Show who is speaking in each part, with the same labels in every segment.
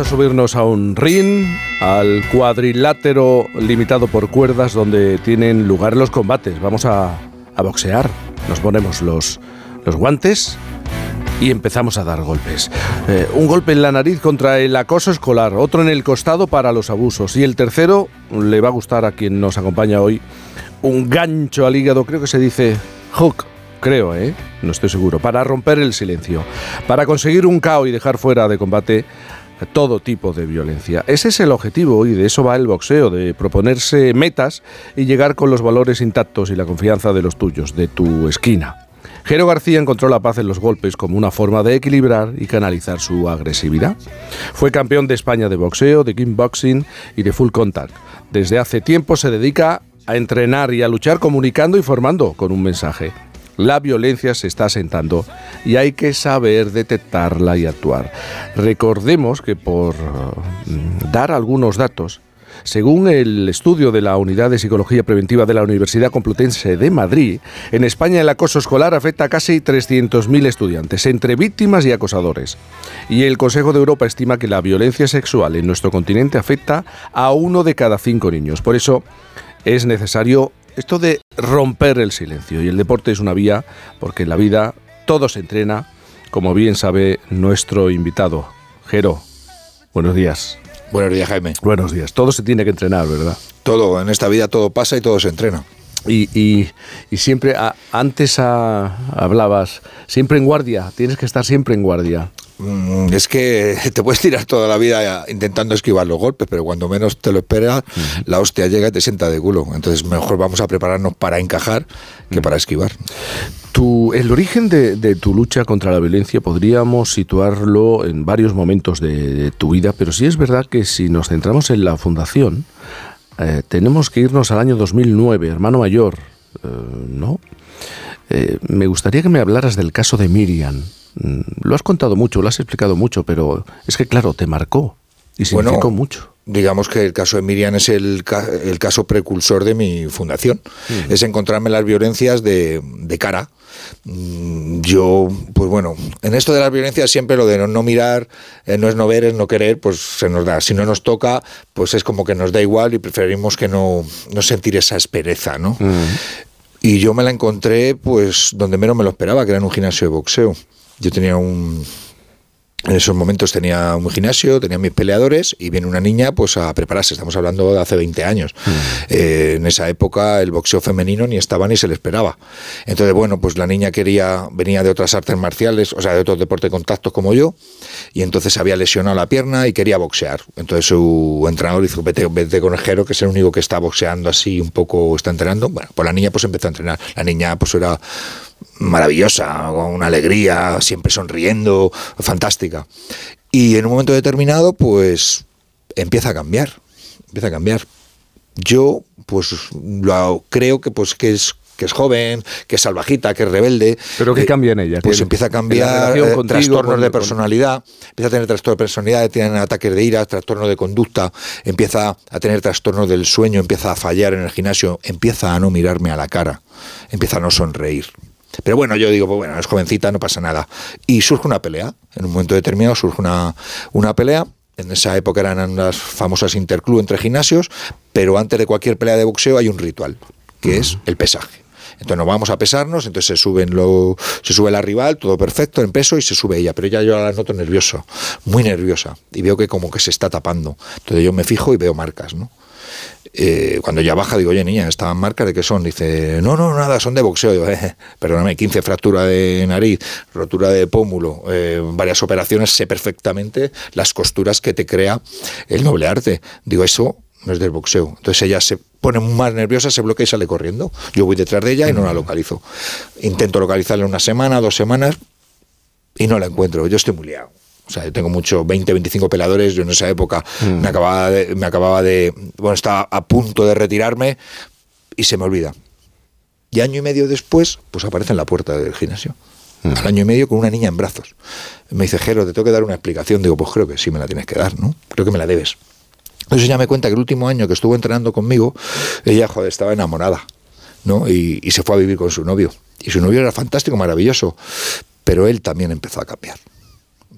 Speaker 1: A subirnos a un ring, al cuadrilátero limitado por cuerdas donde tienen lugar los combates. Vamos a, boxear. Nos ponemos los, guantes y empezamos a dar golpes. Eh, un golpe en la nariz contra el acoso escolar, otro en el costado para los abusos y el tercero le va a gustar a quien nos acompaña hoy. Un gancho al hígado, creo que se dice hook creo, ¿eh? No estoy seguro, para romper el silencio, para conseguir un KO y dejar fuera de combate todo tipo de violencia. Ese es el objetivo y de eso va el boxeo, de proponerse metas y llegar con los valores intactos y la confianza de los tuyos, de tu esquina. Jero García encontró la paz en los golpes como una forma de equilibrar y canalizar su agresividad. Fue campeón de España de boxeo, de kickboxing y de full contact. Desde hace tiempo se dedica a entrenar y a luchar comunicando y formando con un mensaje. La violencia se está asentando y hay que saber detectarla y actuar. Recordemos que por mm, dar algunos datos, según el estudio de la Unidad de Psicología Preventiva de la Universidad Complutense de Madrid, en España el acoso escolar afecta a casi 300.000 estudiantes, entre víctimas y acosadores. Y el Consejo de Europa estima que la violencia sexual en nuestro continente afecta a uno de cada cinco niños. Por eso es necesario esto de romper el silencio. Y el deporte es una vía porque en la vida todo se entrena, como bien sabe nuestro invitado. Jero, buenos días.
Speaker 2: Buenos días, Jaime.
Speaker 1: Buenos días. Todo se tiene que entrenar, ¿verdad?
Speaker 2: Todo, en esta vida todo pasa y todo se entrena.
Speaker 1: Y, siempre, antes hablabas, siempre en guardia, tienes que estar siempre en guardia.
Speaker 2: Mm, es que te puedes tirar toda la vida intentando esquivar los golpes, pero cuando menos te lo esperas, la hostia llega y te sienta de culo. Entonces mejor vamos a prepararnos para encajar que para esquivar.
Speaker 1: Tu, el origen de, tu lucha contra la violencia podríamos situarlo en varios momentos de, tu vida, pero sí es verdad que si nos centramos en la fundación, eh, tenemos que irnos al año 2009, hermano mayor, eh, ¿no? Eh, me gustaría que me hablaras del caso de Miriam. Mm, lo has contado mucho, lo has explicado mucho, pero es que claro, te marcó y significó mucho.
Speaker 2: Digamos que el caso de Miriam es el, el caso precursor de mi fundación. Mm. Es encontrarme las violencias de, de, cara. Mm, yo, pues bueno, en esto de las violencias siempre lo de no, mirar, eh, no es no ver, es no querer, pues se nos da. Si no nos toca, pues es como que nos da igual y preferimos que no, no sentir esa espereza, ¿no? Y yo me la encontré, pues, donde menos me lo esperaba, que era en un gimnasio de boxeo. Yo tenía un, en esos momentos tenía un gimnasio, tenía mis peleadores y viene una niña pues a prepararse. Estamos hablando de hace 20 años. Mm. Eh, en esa época el boxeo femenino ni estaba ni se le esperaba. Entonces, bueno, pues la niña quería, venía de otras artes marciales, o sea, de otros deportes de contacto como yo, y entonces había lesionado la pierna y quería boxear. Entonces su entrenador dijo, vete, vete con el Jero, que es el único que está boxeando así un poco, está entrenando. Bueno, pues la niña pues empezó a entrenar. La niña pues era maravillosa, con una alegría, siempre sonriendo, fantástica. Y en un momento determinado, pues empieza a cambiar, empieza a cambiar. Yo, pues, lo, creo que, pues, que es que es joven, que es salvajita, que es rebelde.
Speaker 1: ¿Pero qué cambia en ella?
Speaker 2: Pues empieza a cambiar eh, trastornos de personalidad, empieza a tener trastornos de personalidad, tiene ataques de ira, trastornos de conducta, empieza a tener trastornos del sueño, empieza a fallar en el gimnasio, empieza a no mirarme a la cara, empieza a no sonreír. Pero bueno, yo digo, pues bueno, es jovencita, no pasa nada. Y surge una pelea. En un momento determinado surge una, una pelea. En esa época eran las famosas interclub entre gimnasios, pero antes de cualquier pelea de boxeo hay un ritual, que es el pesaje. Entonces nos vamos a pesarnos, entonces se suben lo, se sube la rival, todo perfecto en peso y se sube ella, pero ella yo la noto nervioso, muy nerviosa, y veo que como que se está tapando. Entonces yo me fijo y veo marcas, ¿no? Eh, cuando ya baja, digo, oye, niña, ¿estaban marcas de qué son? Dice, no, no, nada, son de boxeo. Digo, eh, perdóname, 15 fracturas de nariz, rotura de pómulo, eh, varias operaciones, sé perfectamente las costuras que te crea el noble arte. Digo, eso no es del boxeo. Entonces ella se pone más nerviosa, se bloquea y sale corriendo. Yo voy detrás de ella y no la localizo. Intento localizarla una semana, dos semanas y no la encuentro. Yo estoy muy liado. O sea, yo tengo mucho, 20, 25 peladores. Yo en esa época me, mm. acababa de, me acababa de. Bueno, estaba a punto de retirarme y se me olvida. Y año y medio después, pues aparece en la puerta del gimnasio. Mm. Al año y medio con una niña en brazos. Me dice, Jero, te tengo que dar una explicación. Digo, pues creo que sí me la tienes que dar, ¿no? Creo que me la debes. Entonces ella me cuenta que el último año que estuvo entrenando conmigo, ella, joder, estaba enamorada, ¿no? Y, y se fue a vivir con su novio. Y su novio era fantástico, maravilloso. Pero él también empezó a cambiar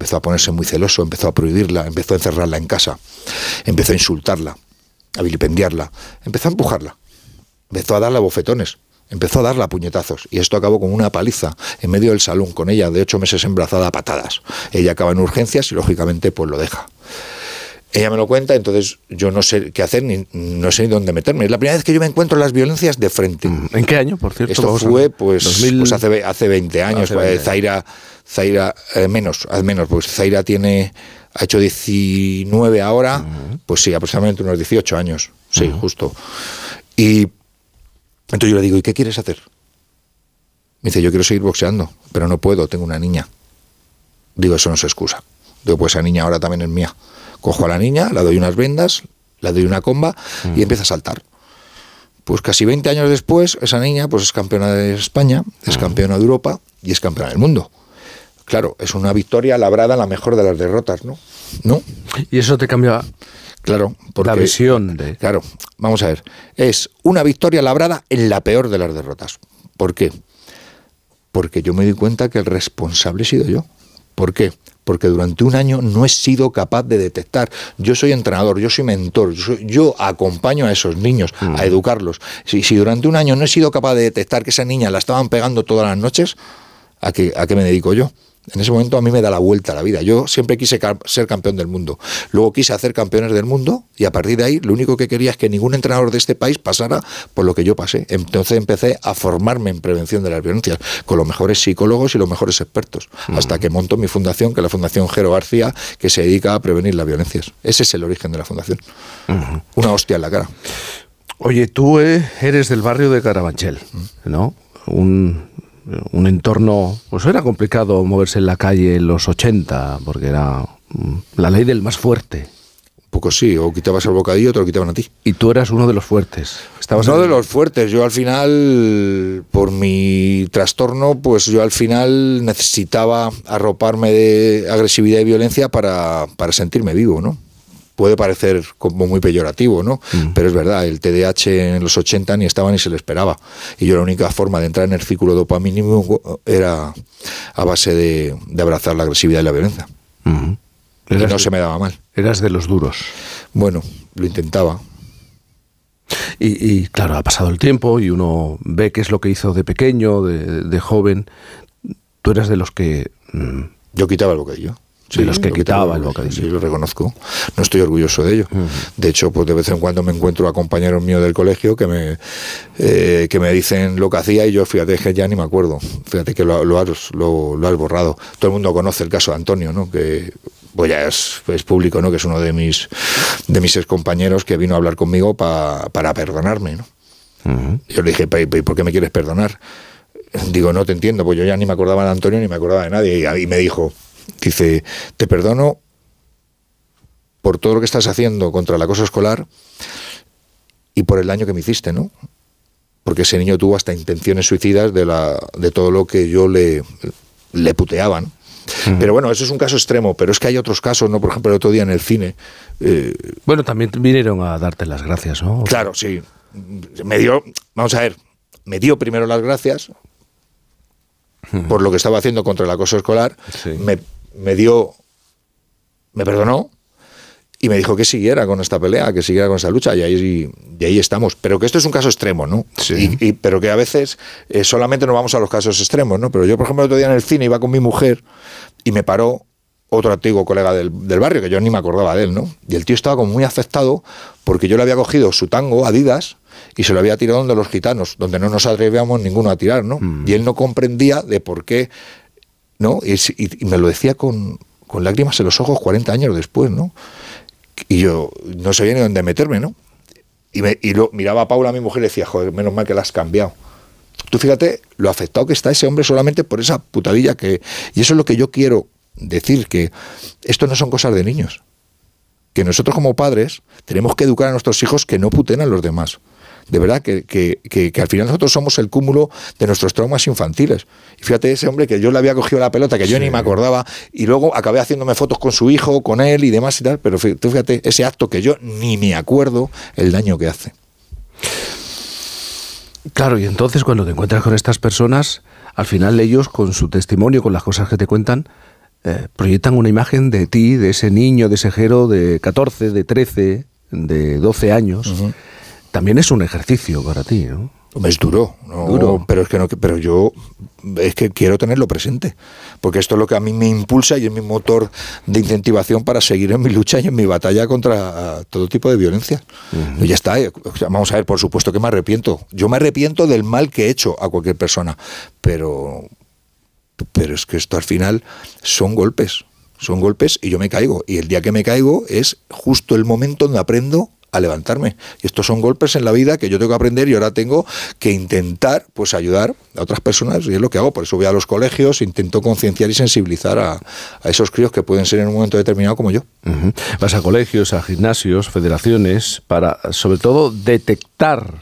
Speaker 2: empezó a ponerse muy celoso, empezó a prohibirla, empezó a encerrarla en casa, empezó a insultarla, a vilipendiarla, empezó a empujarla, empezó a darle bofetones, empezó a darle puñetazos y esto acabó con una paliza en medio del salón con ella de ocho meses embarazada a patadas. Ella acaba en urgencias y lógicamente pues lo deja. Ella me lo cuenta, entonces yo no sé qué hacer, ni no sé ni dónde meterme. Es la primera vez que yo me encuentro las violencias de frente. Mm,
Speaker 1: ¿En qué año, por cierto?
Speaker 2: Esto fue pues, pues, hace, hace 20 años. Pues, Zaira, Zaira eh, menos, al menos, pues Zaira tiene, ha hecho 19 ahora, pues sí, aproximadamente unos 18 años. Sí, justo. Y entonces yo le digo, ¿y qué quieres hacer? Me dice, yo quiero seguir boxeando, pero no puedo, tengo una niña. Digo, eso no es excusa. Digo, pues esa niña ahora también es mía. Cojo a la niña, la doy unas vendas, la doy una comba y empieza a saltar. Pues casi 20 años después, esa niña pues es campeona de España, es campeona de Europa y es campeona del mundo. Claro, es una victoria labrada la mejor de las derrotas, ¿no? ¿No?
Speaker 1: Y eso te cambia
Speaker 2: Claro,
Speaker 1: porque, la visión de...
Speaker 2: Claro, vamos a ver. Es una victoria labrada en la peor de las derrotas. ¿Por qué? Porque yo me di cuenta que el responsable he sido yo. ¿Por qué? Porque durante un año no he sido capaz de detectar. Yo soy entrenador, yo soy mentor, yo, acompaño a esos niños a educarlos. Si, si, durante un año no he sido capaz de detectar que esa niña la estaban pegando todas las noches, ¿a qué, a qué me dedico yo? En ese momento a mí me da la vuelta a la vida. Yo siempre quise ser campeón del mundo. Luego quise hacer campeones del mundo y a partir de ahí lo único que quería es que ningún entrenador de este país pasara por lo que yo pasé. Entonces empecé a formarme en prevención de las violencias con los mejores psicólogos y los mejores expertos. Hasta que monto mi fundación, que es la Fundación Jero García, que se dedica a prevenir las violencias. Ese es el origen de la fundación. Una hostia en la cara.
Speaker 1: Oye, tú eh, eres del barrio de Carabanchel, ¿no? Un, un entorno, pues era complicado moverse en la calle en los 80, porque era mm, la ley del más fuerte.
Speaker 2: Un poco sí, o quitabas el bocadillo te lo quitaban a ti.
Speaker 1: Y tú eras uno de los fuertes.
Speaker 2: Estabas uno de los fuertes. Yo al final, por mi trastorno, pues yo al final necesitaba arroparme de agresividad y violencia para, para sentirme vivo, ¿no? Puede parecer como muy peyorativo, ¿no? Mm. Pero es verdad, el TDAH en los 80 ni estaba ni se le esperaba. Y yo la única forma de entrar en el círculo dopamínico era a base de, abrazar la agresividad y la violencia. Mm. Y no se me daba mal.
Speaker 1: Eras de los duros.
Speaker 2: Bueno, lo intentaba.
Speaker 1: Y, claro, ha pasado el tiempo y uno ve qué es lo que hizo de pequeño, de, joven. Tú eras de los que...
Speaker 2: Mm, yo quitaba el bocadillo.
Speaker 1: Sí, los que quitaba el bocadillo.
Speaker 2: Sí, lo reconozco. No estoy orgulloso de ello. De hecho, pues de vez en cuando me encuentro a compañeros míos del colegio que me, eh, que me dicen lo que hacía y yo, fíjate que ya ni me acuerdo. Fíjate que lo, lo, has, lo, has borrado. Todo el mundo conoce el caso de Antonio, ¿no? Que pues ya es, público, ¿no? Que es uno de mis, de mis ex compañeros que vino a hablar conmigo para perdonarme, ¿no? Yo le dije, ¿por qué me quieres perdonar? Digo, no te entiendo, pues yo ya ni me acordaba de Antonio ni me acordaba de nadie. Y me dijo, Dice, te perdono por todo lo que estás haciendo contra el acoso escolar y por el daño que me hiciste, ¿no? Porque ese niño tuvo hasta intenciones suicidas de, la, de todo lo que yo le, le puteaban. Pero bueno, eso es un caso extremo, pero es que hay otros casos, ¿no? Por ejemplo, el otro día en el cine.
Speaker 1: Eh, bueno, también vinieron a darte las gracias, ¿no?
Speaker 2: Claro, sí. Me dio, vamos a ver, me dio primero las gracias por lo que estaba haciendo contra el acoso escolar. Me, me dio, me perdonó y me dijo que siguiera con esta pelea, que siguiera con esta lucha, y ahí, y ahí estamos. Pero que esto es un caso extremo, ¿no? Sí. Y, pero que a veces eh, solamente nos vamos a los casos extremos, ¿no? Pero yo, por ejemplo, el otro día en el cine iba con mi mujer y me paró otro antiguo colega del, del, barrio, que yo ni me acordaba de él, ¿no? Y el tío estaba como muy afectado porque yo le había cogido su tango, Adidas, y se lo había tirado donde los gitanos, donde no nos atrevíamos ninguno a tirar, ¿no? Mm. Y él no comprendía de por qué ¿no? Y, me lo decía con, lágrimas en los ojos 40 años después, ¿no? Y yo no sabía ni dónde meterme, ¿no? Y, me, y lo, miraba a Paula, mi mujer, y decía, joder, menos mal que la has cambiado. Tú fíjate lo afectado que está ese hombre solamente por esa putadilla que... Y eso es lo que yo quiero decir, que esto no son cosas de niños. Que nosotros como padres tenemos que educar a nuestros hijos que no puten a los demás de verdad que, que, al final nosotros somos el cúmulo de nuestros traumas infantiles. Y fíjate ese hombre que yo le había cogido la pelota, que yo ni me acordaba, y luego acabé haciéndome fotos con su hijo, con él y demás y tal, pero fíjate ese acto que yo ni me acuerdo el daño que hace.
Speaker 1: Claro, y entonces cuando te encuentras con estas personas, al final ellos, con su testimonio, con las cosas que te cuentan, eh, proyectan una imagen de ti, de ese niño, de ese jero de 14, de 13, de 12 años. También es un ejercicio para ti, ¿no?
Speaker 2: Es duro, duro, pero es que no, pero yo es que quiero tenerlo presente, porque esto es lo que a mí me impulsa y es mi motor de incentivación para seguir en mi lucha y en mi batalla contra ah, todo tipo de violencia. Y ya está, eh, vamos a ver, por supuesto que me arrepiento. Yo me arrepiento del mal que he hecho a cualquier persona, pero pero es que esto al final son golpes, son golpes y yo me caigo. Y el día que me caigo es justo el momento donde aprendo a levantarme. Y estos son golpes en la vida que yo tengo que aprender y ahora tengo que intentar pues ayudar a otras personas y es lo que hago. Por eso voy a los colegios, intento concienciar y sensibilizar a, esos críos que pueden ser en un momento determinado como yo.
Speaker 1: Vas a colegios, a gimnasios, federaciones, para sobre todo detectar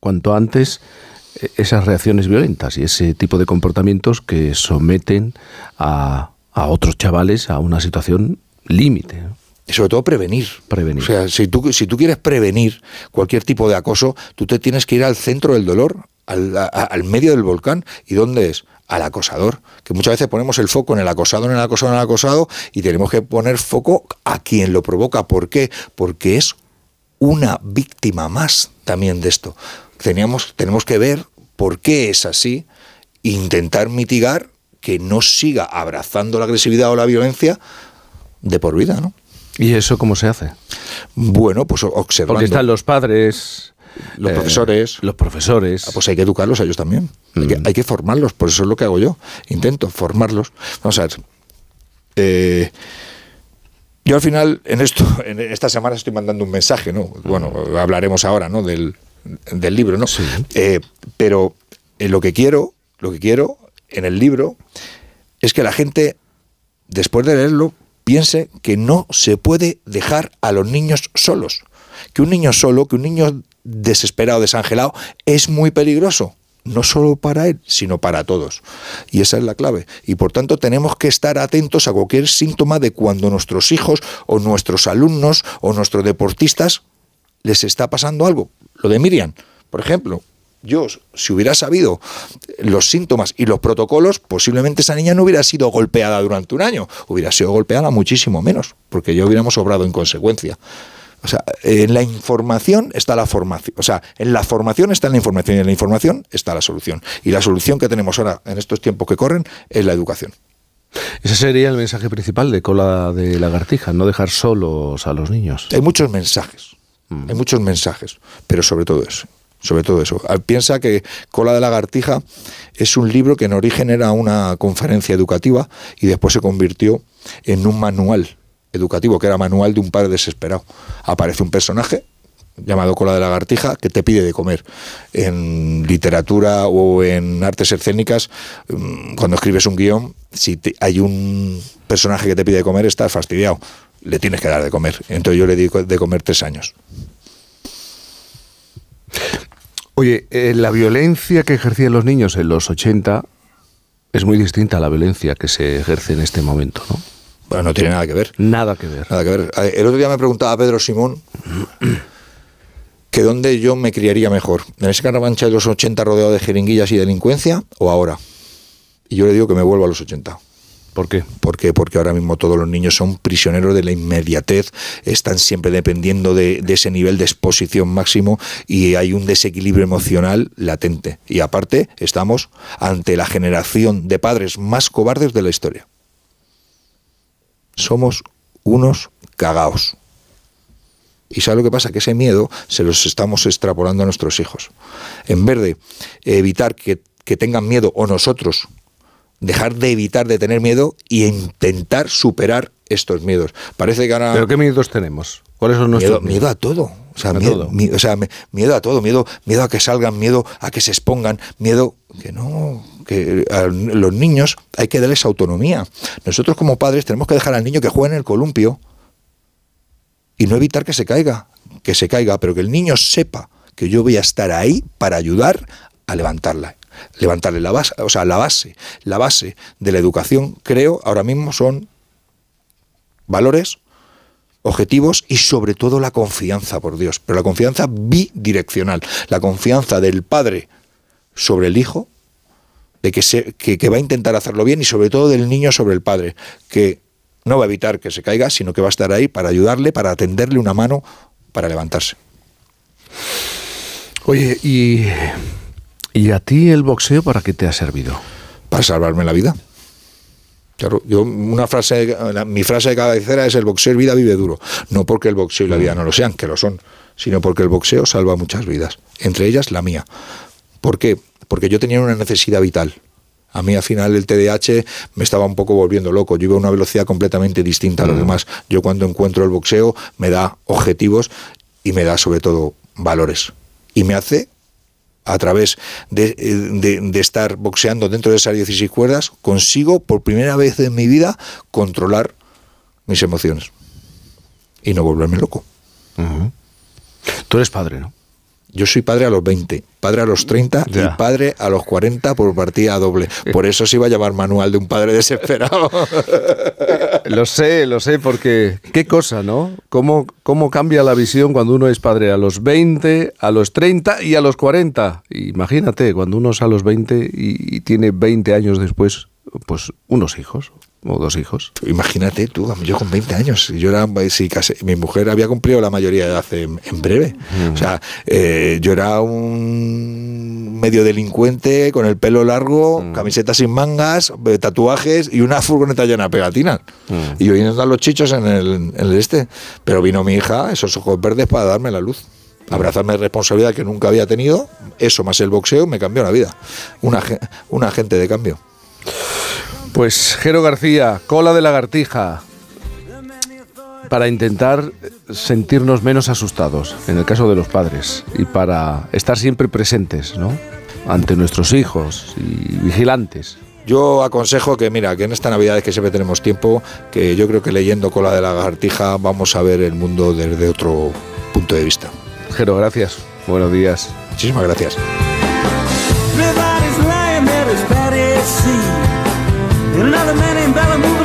Speaker 1: cuanto antes esas reacciones violentas y ese tipo de comportamientos que someten a, a otros chavales a una situación límite.
Speaker 2: Y sobre todo prevenir.
Speaker 1: Prevenir.
Speaker 2: O sea, si tú, si tú quieres prevenir cualquier tipo de acoso, tú te tienes que ir al centro del dolor, al, al medio del volcán. ¿Y dónde es? Al acosador. Que muchas veces ponemos el foco en el acosado, en el acosado, en el acosado, y tenemos que poner foco a quien lo provoca. ¿Por qué? Porque es una víctima más también de esto. Teníamos, tenemos que ver por qué es así, intentar mitigar que no siga abrazando la agresividad o la violencia de por vida, ¿no?
Speaker 1: ¿Y eso cómo se hace?
Speaker 2: Bueno, pues observando.
Speaker 1: Porque están los padres,
Speaker 2: los profesores.
Speaker 1: Los profesores.
Speaker 2: Ah, pues hay que educarlos a ellos también. Mm. Hay, que, formarlos, por eso es lo que hago yo. Intento formarlos. Vamos a ver. Eh, yo al final, en esto, en esta semana estoy mandando un mensaje, ¿no? Bueno, hablaremos ahora, ¿no? Del, del libro, ¿no? Eh, pero eh, lo que quiero, lo que quiero en el libro es que la gente, después de leerlo, piense que no se puede dejar a los niños solos. Que un niño solo, que un niño desesperado, desangelado, es muy peligroso. No solo para él, sino para todos. Y esa es la clave. Y por tanto tenemos que estar atentos a cualquier síntoma de cuando nuestros hijos o nuestros alumnos o nuestros deportistas les está pasando algo. Lo de Miriam, por ejemplo, yo, si hubiera sabido los síntomas y los protocolos, posiblemente esa niña no hubiera sido golpeada durante un año, hubiera sido golpeada muchísimo menos, porque ya hubiéramos obrado en consecuencia. O sea, en la información está la formación. O sea, en la formación está la información y en la información está la solución. Y la solución que tenemos ahora en estos tiempos que corren es la educación.
Speaker 1: Ese sería el mensaje principal de cola de lagartija, no dejar solos a los niños.
Speaker 2: Hay muchos mensajes. Mm. Hay muchos mensajes, pero sobre todo eso. Sobre todo eso. Ah, piensa que Cola de Lagartija es un libro que en origen era una conferencia educativa y después se convirtió en un manual educativo, que era manual de un padre desesperado. Aparece un personaje llamado Cola de Lagartija que te pide de comer. En literatura o en artes escénicas, mm, cuando escribes un guion, si hay un personaje que te pide de comer, estás fastidiado le tienes que dar de comer. Entonces yo le di de comer tres años.
Speaker 1: Oye, eh, la violencia que ejercían los niños en los 80 es muy distinta a la violencia que se ejerce en este momento, ¿no?
Speaker 2: Bueno, no tiene nada que ver.
Speaker 1: Nada que ver.
Speaker 2: Nada que ver. El otro día me preguntaba Pedro Simón que dónde yo me criaría mejor, en ese caravancha de los 80 rodeado de jeringuillas y delincuencia o ahora. Y yo le digo que me vuelvo a los 80.
Speaker 1: ¿Por qué?
Speaker 2: Porque, porque ahora mismo todos los niños son prisioneros de la inmediatez, están siempre dependiendo de, ese nivel de exposición máximo y hay un desequilibrio emocional latente. Y aparte, estamos ante la generación de padres más cobardes de la historia. Somos unos cagaos. ¿Y sabe lo que pasa? Que ese miedo se los estamos extrapolando a nuestros hijos. En vez de evitar que, que tengan miedo o nosotros dejar de evitar de tener miedo y intentar superar estos miedos. Parece que ahora...
Speaker 1: ¿Pero qué miedos tenemos? ¿Cuáles son nuestros
Speaker 2: miedo, miedo a todo. O sea, miedo, o sea, miedo a todo, miedo, miedo a que salgan, miedo a que se expongan, miedo que no, que a los niños hay que darles autonomía. Nosotros como padres tenemos que dejar al niño que juegue en el columpio y no evitar que se caiga, que se caiga, pero que el niño sepa que yo voy a estar ahí para ayudar a levantarla levantarle la base, o sea, la base, la base de la educación, creo, ahora mismo son valores, objetivos y sobre todo la confianza, por Dios, pero la confianza bidireccional, la confianza del padre sobre el hijo de que, se, que, va a intentar hacerlo bien y sobre todo del niño sobre el padre, que no va a evitar que se caiga, sino que va a estar ahí para ayudarle, para tenderle una mano para levantarse.
Speaker 1: Oye, ¿y, ¿y a ti el boxeo para qué te ha servido?
Speaker 2: Para salvarme la vida. Claro, yo una frase, mi frase de cabecera es el boxeo y vida vive duro. No porque el boxeo y la vida no lo sean, que lo son, sino porque el boxeo salva muchas vidas, entre ellas la mía. ¿Por qué? Porque yo tenía una necesidad vital. A mí al final el TDAH me estaba un poco volviendo loco. Yo iba a una velocidad completamente distinta a los demás. Yo cuando encuentro el boxeo me da objetivos y me da sobre todo valores. Y me hace a través de, de, estar boxeando dentro de esas 16 cuerdas, consigo por primera vez en mi vida controlar mis emociones y no volverme loco.
Speaker 1: Tú eres padre, ¿no?
Speaker 2: Yo soy padre a los 20, padre a los 30 y padre a los 40 por partida doble. Por eso se iba a llamar manual de un padre desesperado.
Speaker 1: lo sé, lo sé, porque qué cosa, ¿no? ¿Cómo, ¿Cómo cambia la visión cuando uno es padre a los 20, a los 30 y a los 40? Imagínate, cuando uno es a los 20 y tiene 20 años después, pues unos hijos o dos hijos.
Speaker 2: Imagínate tú, yo con 20 años, yo era, sí, mi mujer había cumplido la mayoría de edad en, breve. O sea, eh, yo era un medio delincuente con el pelo largo, camiseta sin mangas, eh, tatuajes y una furgoneta llena de pegatinas. Y yo vine a los chichos en el, en el este. Pero vino mi hija, esos ojos verdes, para darme la luz abrazarme de responsabilidad que nunca había tenido, eso más el boxeo me cambió la vida. Un agente de cambio.
Speaker 1: Pues Jero García, cola de lagartija, para intentar sentirnos menos asustados, en el caso de los padres, y para estar siempre presentes, ¿no? Ante nuestros hijos y vigilantes.
Speaker 2: Yo aconsejo que, mira, que en esta Navidad que siempre tenemos tiempo, que yo creo que leyendo Cola de la Lagartija vamos a ver el mundo desde otro punto de vista.
Speaker 1: Jero, gracias. Buenos días.
Speaker 2: Muchísimas gracias. Another man in moving